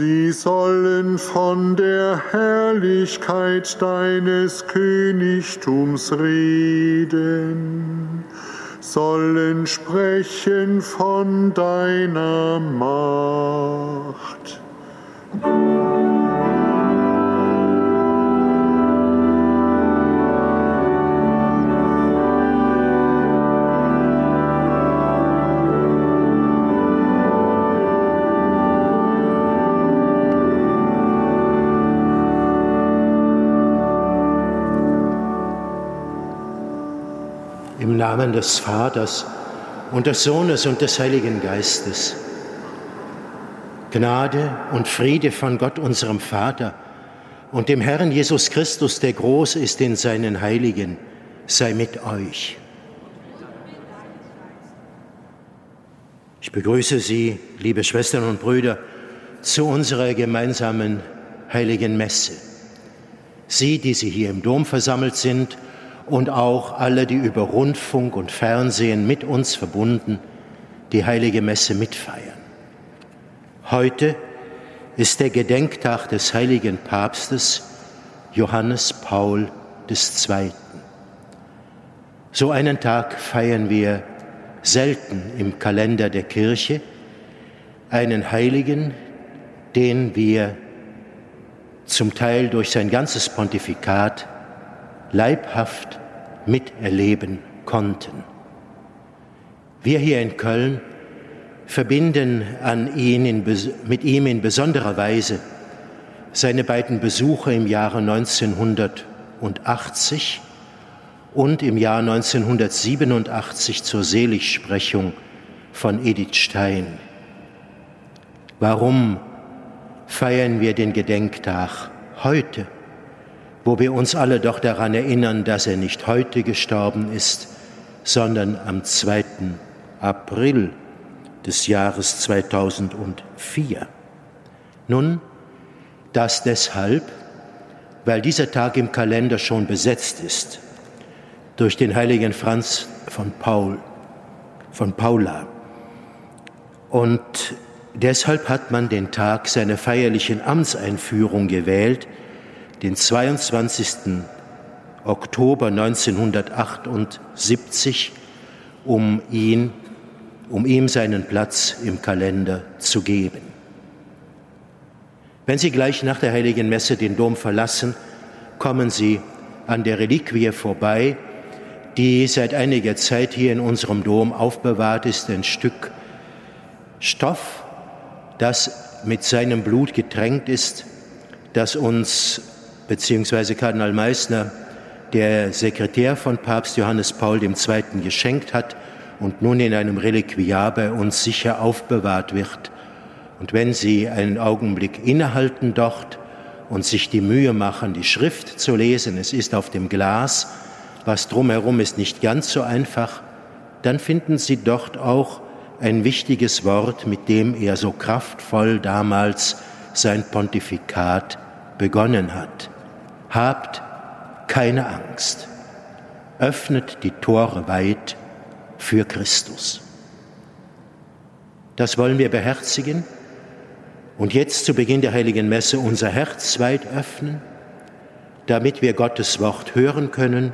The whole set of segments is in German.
Sie sollen von der Herrlichkeit deines Königtums reden, sollen sprechen von deiner Macht. Namen des Vaters und des Sohnes und des Heiligen Geistes. Gnade und Friede von Gott, unserem Vater, und dem Herrn Jesus Christus, der groß ist in seinen Heiligen, sei mit euch. Ich begrüße Sie, liebe Schwestern und Brüder, zu unserer gemeinsamen heiligen Messe. Sie, die Sie hier im Dom versammelt sind, und auch alle, die über Rundfunk und Fernsehen mit uns verbunden die heilige Messe mitfeiern. Heute ist der Gedenktag des heiligen Papstes Johannes Paul II. So einen Tag feiern wir selten im Kalender der Kirche, einen Heiligen, den wir zum Teil durch sein ganzes Pontifikat leibhaft miterleben konnten. Wir hier in Köln verbinden an ihn in, mit ihm in besonderer Weise seine beiden Besuche im Jahre 1980 und im Jahr 1987 zur Seligsprechung von Edith Stein. Warum feiern wir den Gedenktag heute? Wo wir uns alle doch daran erinnern, dass er nicht heute gestorben ist, sondern am 2. April des Jahres 2004. Nun, das deshalb, weil dieser Tag im Kalender schon besetzt ist durch den heiligen Franz von Paul, von Paula. Und deshalb hat man den Tag seiner feierlichen Amtseinführung gewählt, den 22. Oktober 1978, um ihn, um ihm seinen Platz im Kalender zu geben. Wenn Sie gleich nach der heiligen Messe den Dom verlassen, kommen Sie an der Reliquie vorbei, die seit einiger Zeit hier in unserem Dom aufbewahrt ist, ein Stück Stoff, das mit seinem Blut getränkt ist, das uns beziehungsweise Kardinal Meissner, der Sekretär von Papst Johannes Paul II. geschenkt hat und nun in einem Reliquiar bei uns sicher aufbewahrt wird. Und wenn Sie einen Augenblick innehalten dort und sich die Mühe machen, die Schrift zu lesen, es ist auf dem Glas, was drumherum ist nicht ganz so einfach, dann finden Sie dort auch ein wichtiges Wort, mit dem er so kraftvoll damals sein Pontifikat begonnen hat. Habt keine Angst. Öffnet die Tore weit für Christus. Das wollen wir beherzigen und jetzt zu Beginn der heiligen Messe unser Herz weit öffnen, damit wir Gottes Wort hören können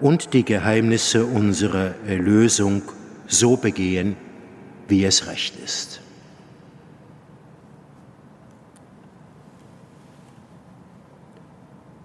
und die Geheimnisse unserer Erlösung so begehen, wie es recht ist.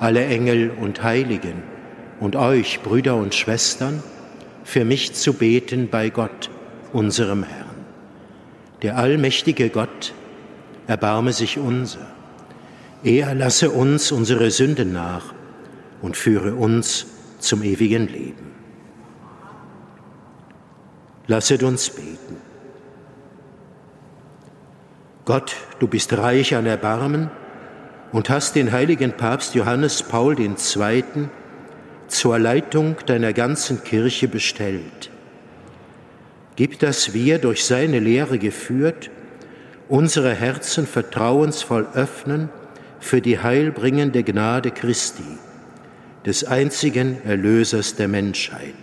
alle Engel und Heiligen und euch, Brüder und Schwestern, für mich zu beten bei Gott, unserem Herrn. Der allmächtige Gott erbarme sich unser. Er lasse uns unsere Sünden nach und führe uns zum ewigen Leben. Lasset uns beten. Gott, du bist reich an Erbarmen und hast den heiligen Papst Johannes Paul II. zur Leitung deiner ganzen Kirche bestellt. Gib, dass wir durch seine Lehre geführt unsere Herzen vertrauensvoll öffnen für die heilbringende Gnade Christi, des einzigen Erlösers der Menschheit,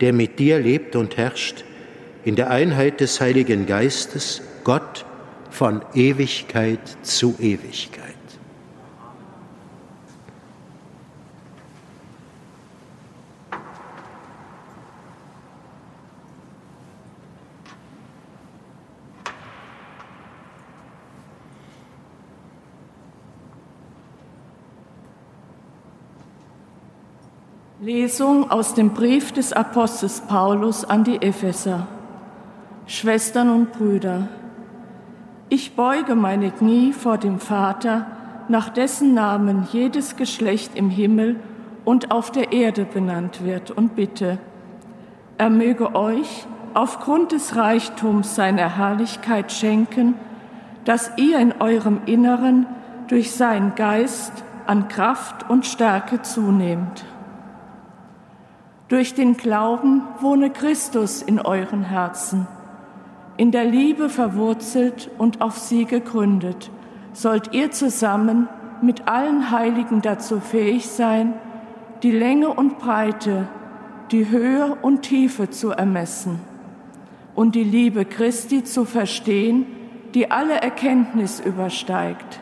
der mit dir lebt und herrscht in der Einheit des Heiligen Geistes, Gott von Ewigkeit zu Ewigkeit. Lesung aus dem Brief des Apostels Paulus an die Epheser. Schwestern und Brüder, ich beuge meine Knie vor dem Vater, nach dessen Namen jedes Geschlecht im Himmel und auf der Erde benannt wird, und bitte, er möge euch aufgrund des Reichtums seiner Herrlichkeit schenken, dass ihr in eurem Inneren durch seinen Geist an Kraft und Stärke zunehmt. Durch den Glauben wohne Christus in euren Herzen. In der Liebe verwurzelt und auf sie gegründet, sollt ihr zusammen mit allen Heiligen dazu fähig sein, die Länge und Breite, die Höhe und Tiefe zu ermessen und die Liebe Christi zu verstehen, die alle Erkenntnis übersteigt.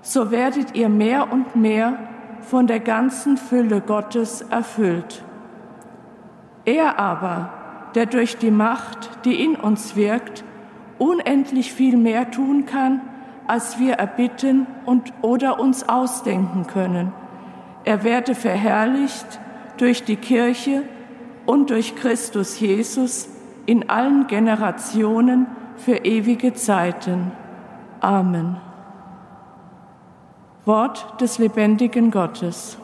So werdet ihr mehr und mehr von der ganzen Fülle Gottes erfüllt. Er aber, der durch die Macht, die in uns wirkt, unendlich viel mehr tun kann, als wir erbitten und oder uns ausdenken können. Er werde verherrlicht durch die Kirche und durch Christus Jesus in allen Generationen für ewige Zeiten. Amen. Wort des lebendigen Gottes.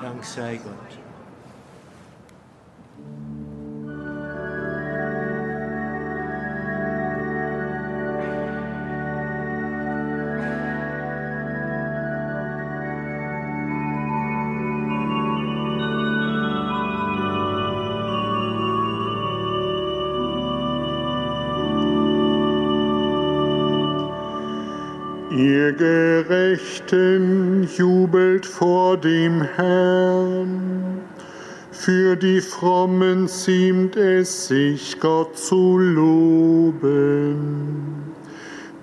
Dank sei Gott. Ihr Gerechten jubelt vor dem Herrn. Für die Frommen ziemt es sich, Gott zu loben.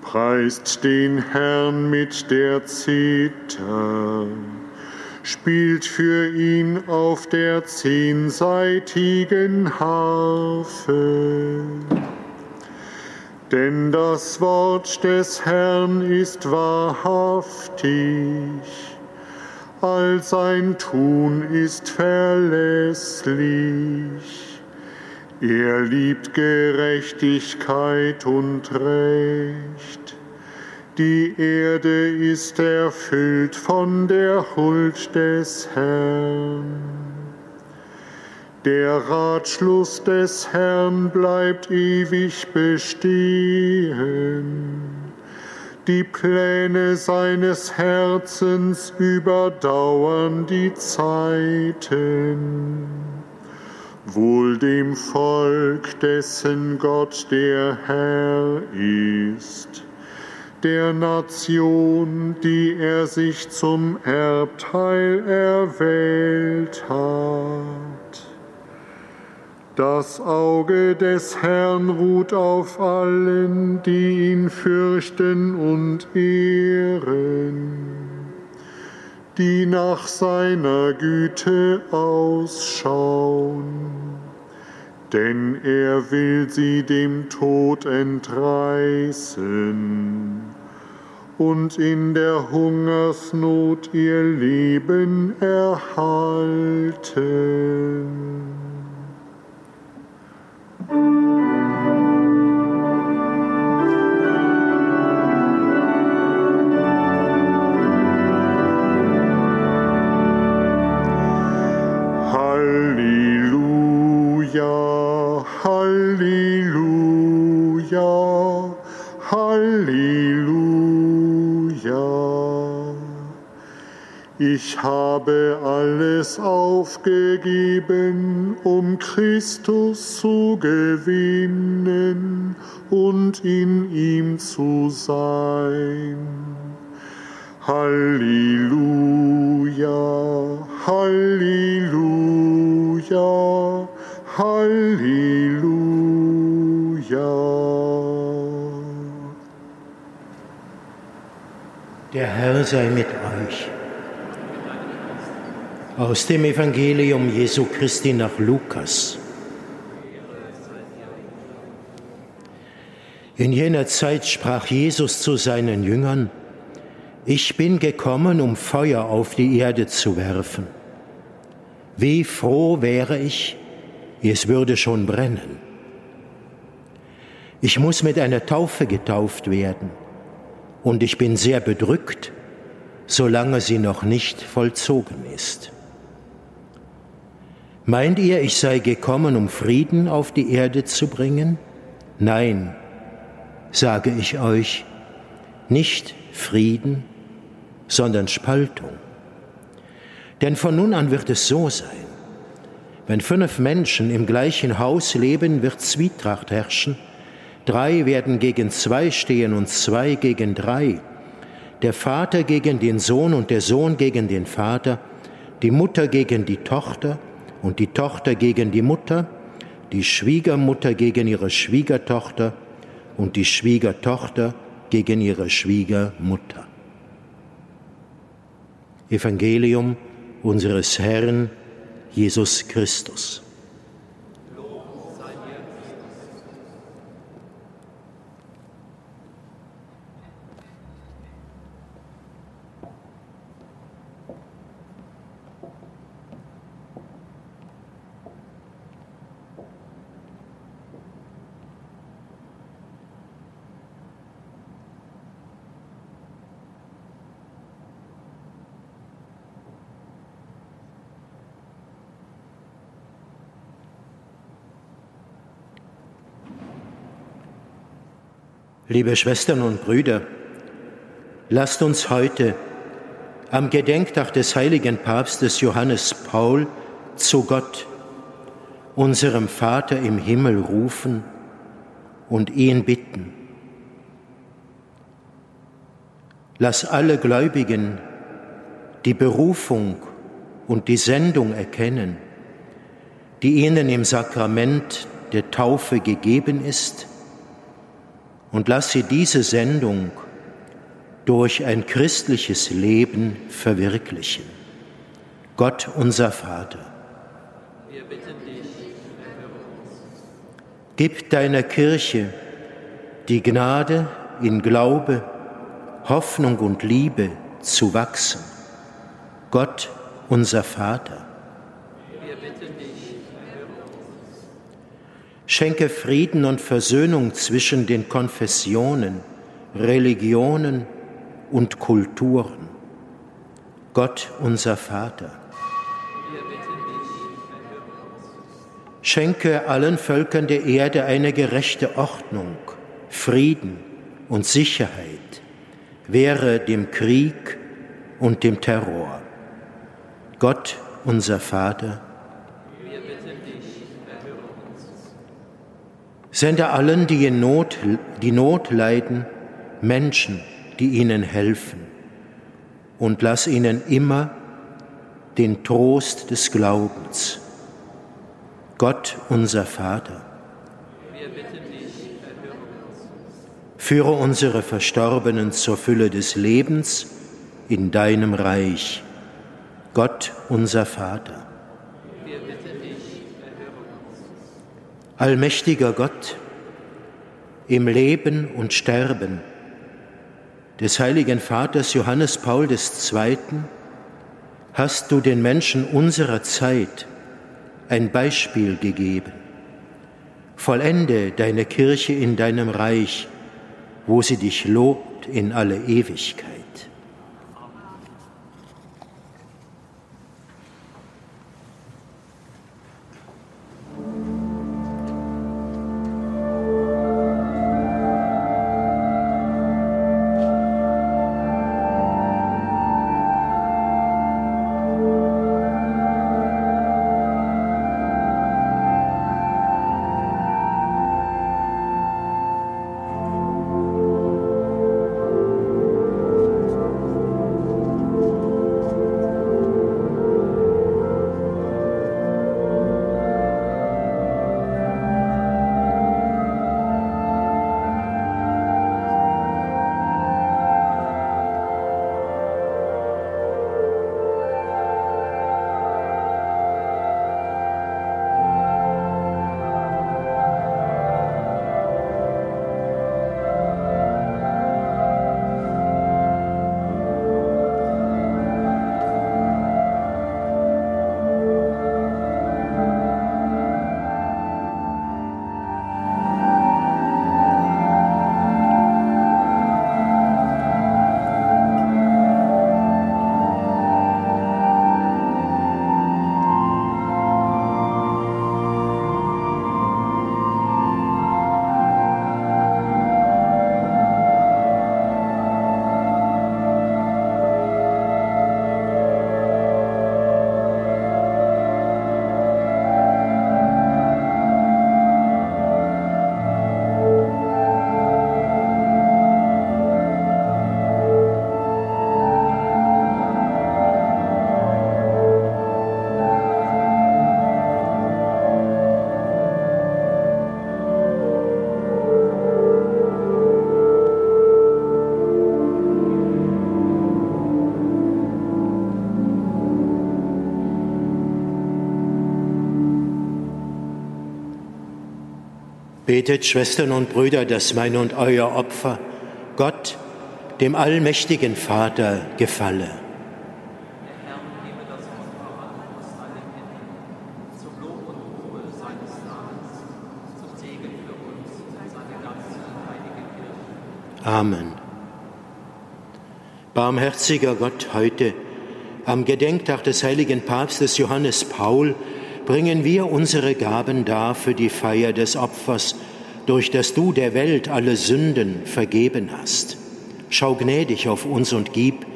Preist den Herrn mit der Zither, spielt für ihn auf der zehnseitigen Harfe. Denn das Wort des Herrn ist wahrhaftig, all sein Tun ist verlässlich. Er liebt Gerechtigkeit und Recht. Die Erde ist erfüllt von der Huld des Herrn. Der Ratschluss des Herrn bleibt ewig bestehen. Die Pläne seines Herzens überdauern die Zeiten. Wohl dem Volk, dessen Gott der Herr ist, der Nation, die er sich zum Erbteil erwählt hat. Das Auge des Herrn ruht auf allen, die ihn fürchten und ehren, die nach seiner Güte ausschauen. Denn er will sie dem Tod entreißen und in der Hungersnot ihr Leben erhalten. Halleluja, Halleluja, Ich habe alles aufgegeben, um Christus zu gewinnen und in ihm zu sein. Halleluja, Halleluja, Halleluja. Der Herr sei mit euch. Aus dem Evangelium Jesu Christi nach Lukas. In jener Zeit sprach Jesus zu seinen Jüngern, ich bin gekommen, um Feuer auf die Erde zu werfen. Wie froh wäre ich, es würde schon brennen. Ich muss mit einer Taufe getauft werden und ich bin sehr bedrückt, solange sie noch nicht vollzogen ist. Meint ihr, ich sei gekommen, um Frieden auf die Erde zu bringen? Nein, sage ich euch, nicht Frieden, sondern Spaltung. Denn von nun an wird es so sein, wenn fünf Menschen im gleichen Haus leben, wird Zwietracht herrschen, drei werden gegen zwei stehen und zwei gegen drei, der Vater gegen den Sohn und der Sohn gegen den Vater, die Mutter gegen die Tochter, und die Tochter gegen die Mutter, die Schwiegermutter gegen ihre Schwiegertochter und die Schwiegertochter gegen ihre Schwiegermutter. Evangelium unseres Herrn Jesus Christus. Liebe Schwestern und Brüder, lasst uns heute am Gedenktag des heiligen Papstes Johannes Paul zu Gott, unserem Vater im Himmel, rufen und ihn bitten. Lass alle Gläubigen die Berufung und die Sendung erkennen, die ihnen im Sakrament der Taufe gegeben ist, und lass sie diese Sendung durch ein christliches Leben verwirklichen. Gott unser Vater. Wir bitten dich, Gib deiner Kirche die Gnade in Glaube, Hoffnung und Liebe zu wachsen. Gott unser Vater. Schenke Frieden und Versöhnung zwischen den Konfessionen, Religionen und Kulturen. Gott unser Vater. Schenke allen Völkern der Erde eine gerechte Ordnung, Frieden und Sicherheit, wehre dem Krieg und dem Terror. Gott unser Vater. Sende allen, die in Not, die Not leiden, Menschen, die ihnen helfen. Und lass ihnen immer den Trost des Glaubens. Gott, unser Vater. Führe unsere Verstorbenen zur Fülle des Lebens in deinem Reich. Gott, unser Vater. Allmächtiger Gott, im Leben und Sterben des heiligen Vaters Johannes Paul II. hast du den Menschen unserer Zeit ein Beispiel gegeben. Vollende deine Kirche in deinem Reich, wo sie dich lobt in alle Ewigkeit. Betet, Schwestern und Brüder, dass mein und euer Opfer Gott, dem allmächtigen Vater, gefalle. Amen. Barmherziger Gott, heute am Gedenktag des heiligen Papstes Johannes Paul bringen wir unsere Gaben dar für die Feier des Opfers, durch das du der Welt alle Sünden vergeben hast. Schau gnädig auf uns und gib,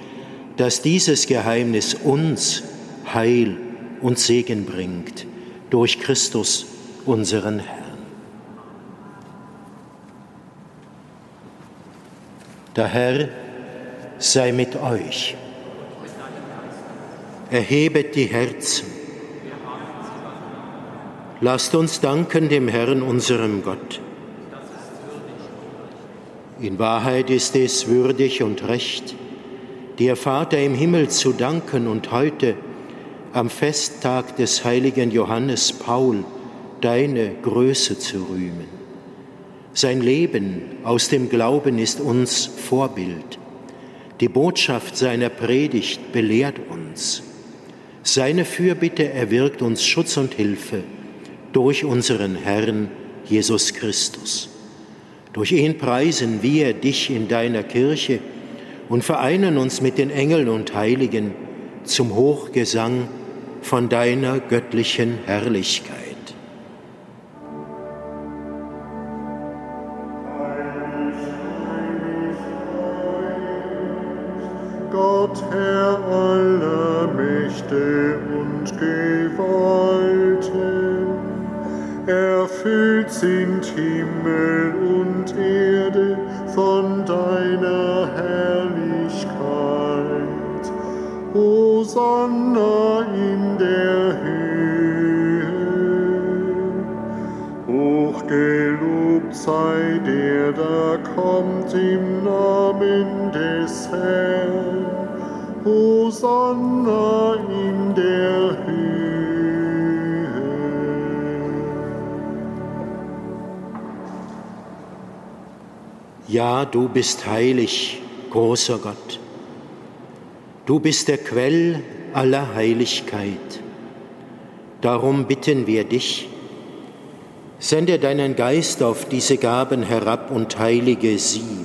dass dieses Geheimnis uns Heil und Segen bringt durch Christus, unseren Herrn. Der Herr sei mit euch. Erhebet die Herzen. Lasst uns danken dem Herrn, unserem Gott. In Wahrheit ist es würdig und recht, dir Vater im Himmel zu danken und heute am Festtag des heiligen Johannes Paul deine Größe zu rühmen. Sein Leben aus dem Glauben ist uns Vorbild. Die Botschaft seiner Predigt belehrt uns. Seine Fürbitte erwirkt uns Schutz und Hilfe durch unseren Herrn Jesus Christus. Durch ihn preisen wir dich in deiner Kirche und vereinen uns mit den Engeln und Heiligen zum Hochgesang von deiner göttlichen Herrlichkeit. Hosanna in der Höhe. Ja, du bist heilig, großer Gott. Du bist der Quell aller Heiligkeit. Darum bitten wir dich, sende deinen Geist auf diese Gaben herab und heilige sie,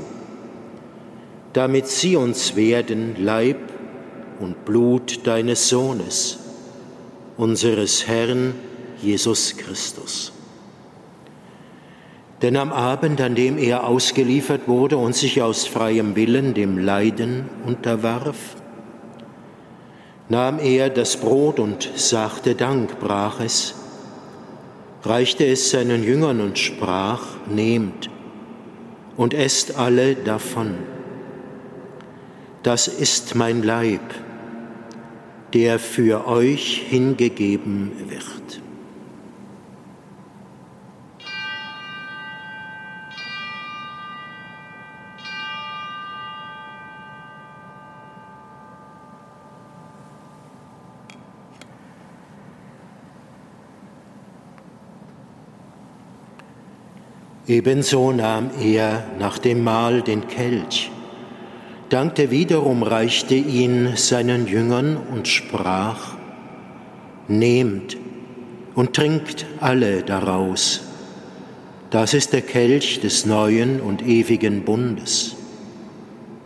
damit sie uns werden Leib und Blut deines Sohnes, unseres Herrn Jesus Christus. Denn am Abend, an dem er ausgeliefert wurde und sich aus freiem Willen dem Leiden unterwarf, nahm er das Brot und sagte Dank, brach es, reichte es seinen Jüngern und sprach, nehmt und esst alle davon. Das ist mein Leib, der für euch hingegeben wird. Ebenso nahm er nach dem Mahl den Kelch, dankte wiederum, reichte ihn seinen Jüngern und sprach, Nehmt und trinkt alle daraus. Das ist der Kelch des neuen und ewigen Bundes.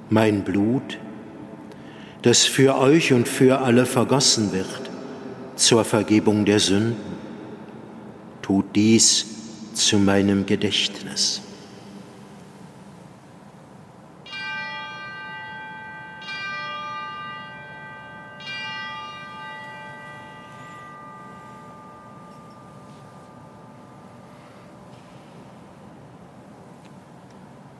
Mein Blut, das für euch und für alle vergossen wird zur Vergebung der Sünden. Tut dies zu meinem Gedächtnis.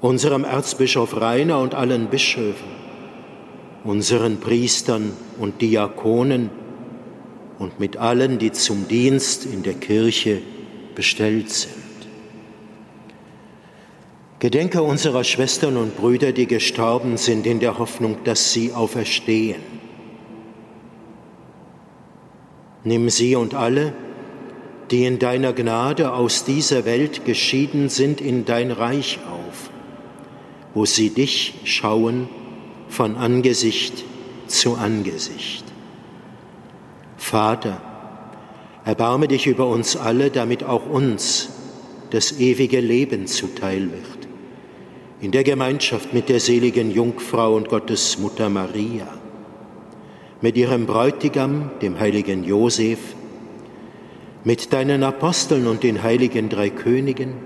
unserem Erzbischof Rainer und allen Bischöfen, unseren Priestern und Diakonen und mit allen, die zum Dienst in der Kirche bestellt sind. Gedenke unserer Schwestern und Brüder, die gestorben sind, in der Hoffnung, dass sie auferstehen. Nimm sie und alle, die in deiner Gnade aus dieser Welt geschieden sind, in dein Reich auf wo sie dich schauen von Angesicht zu Angesicht. Vater, erbarme dich über uns alle, damit auch uns das ewige Leben zuteil wird. In der Gemeinschaft mit der seligen Jungfrau und Gottes Mutter Maria, mit ihrem Bräutigam, dem heiligen Josef, mit deinen Aposteln und den heiligen drei Königen,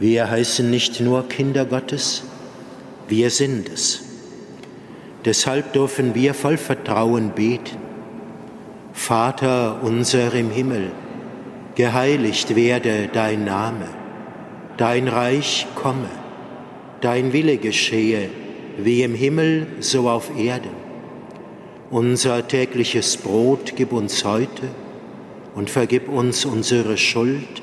Wir heißen nicht nur Kinder Gottes, wir sind es. Deshalb dürfen wir voll Vertrauen beten. Vater unser im Himmel, geheiligt werde dein Name, dein Reich komme, dein Wille geschehe, wie im Himmel so auf Erden. Unser tägliches Brot gib uns heute und vergib uns unsere Schuld,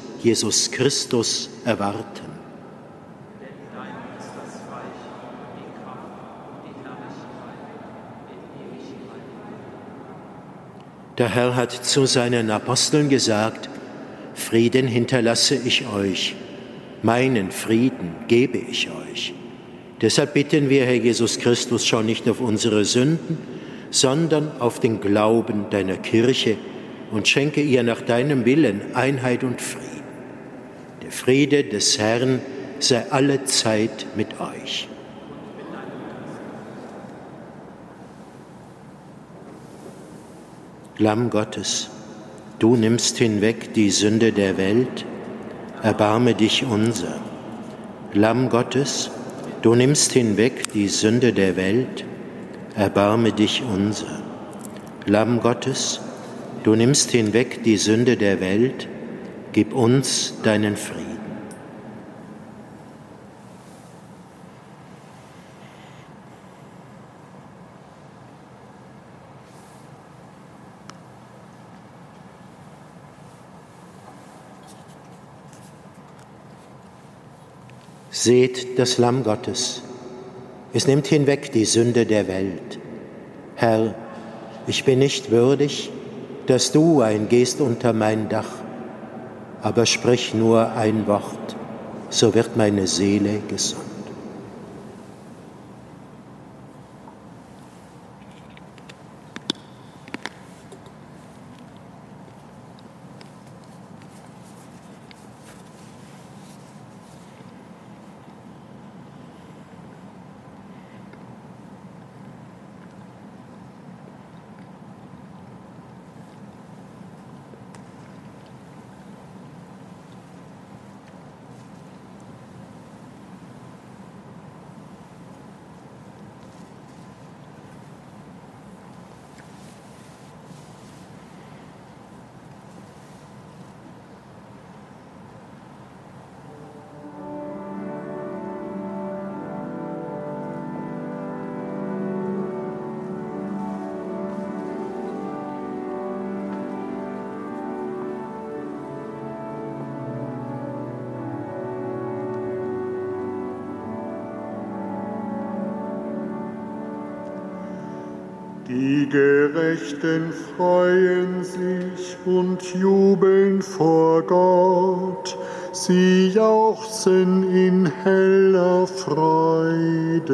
Jesus Christus erwarten. Der Herr hat zu seinen Aposteln gesagt, Frieden hinterlasse ich euch, meinen Frieden gebe ich euch. Deshalb bitten wir, Herr Jesus Christus, schau nicht auf unsere Sünden, sondern auf den Glauben deiner Kirche und schenke ihr nach deinem Willen Einheit und Frieden. Friede des Herrn sei alle Zeit mit euch. Lamm Gottes, du nimmst hinweg die Sünde der Welt, erbarme dich unser. Lamm Gottes, du nimmst hinweg die Sünde der Welt, erbarme dich unser. Lamm Gottes, du nimmst hinweg die Sünde der Welt, gib uns deinen Frieden. Seht das Lamm Gottes. Es nimmt hinweg die Sünde der Welt. Herr, ich bin nicht würdig, dass du eingehst unter mein Dach aber sprich nur ein Wort, so wird meine Seele gesund. Die Gerechten freuen sich und jubeln vor Gott, sie jauchzen in heller Freude.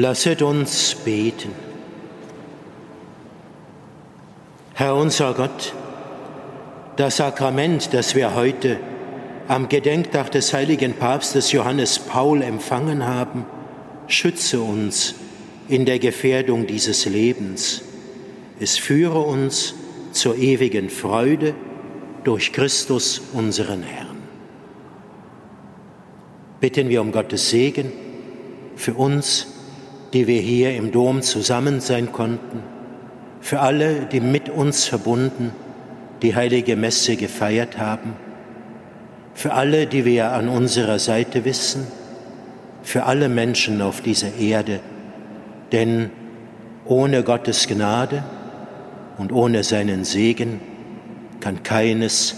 Lasset uns beten. Herr unser Gott, das Sakrament, das wir heute am Gedenktag des heiligen Papstes Johannes Paul empfangen haben, schütze uns in der Gefährdung dieses Lebens. Es führe uns zur ewigen Freude durch Christus unseren Herrn. Bitten wir um Gottes Segen für uns, die wir hier im Dom zusammen sein konnten, für alle, die mit uns verbunden die heilige Messe gefeiert haben, für alle, die wir an unserer Seite wissen, für alle Menschen auf dieser Erde, denn ohne Gottes Gnade und ohne seinen Segen kann keines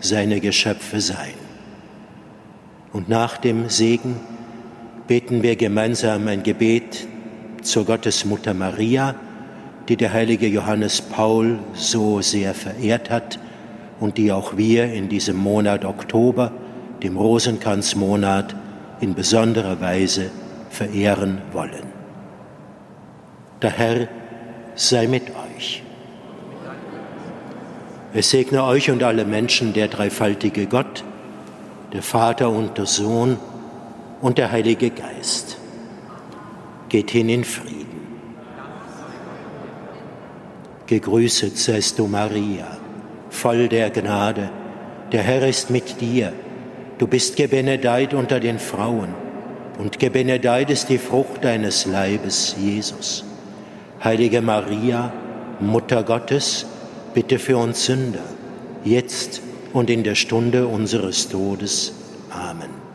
seine Geschöpfe sein. Und nach dem Segen beten wir gemeinsam ein Gebet zur Gottesmutter Maria, die der heilige Johannes Paul so sehr verehrt hat und die auch wir in diesem Monat Oktober, dem Rosenkranzmonat, in besonderer Weise verehren wollen. Der Herr sei mit euch. Es segne euch und alle Menschen der dreifaltige Gott, der Vater und der Sohn und der Heilige Geist. Geht hin in Frieden. Gegrüßet seist du, Maria voll der Gnade. Der Herr ist mit dir. Du bist gebenedeit unter den Frauen und gebenedeit ist die Frucht deines Leibes, Jesus. Heilige Maria, Mutter Gottes, bitte für uns Sünder, jetzt und in der Stunde unseres Todes. Amen.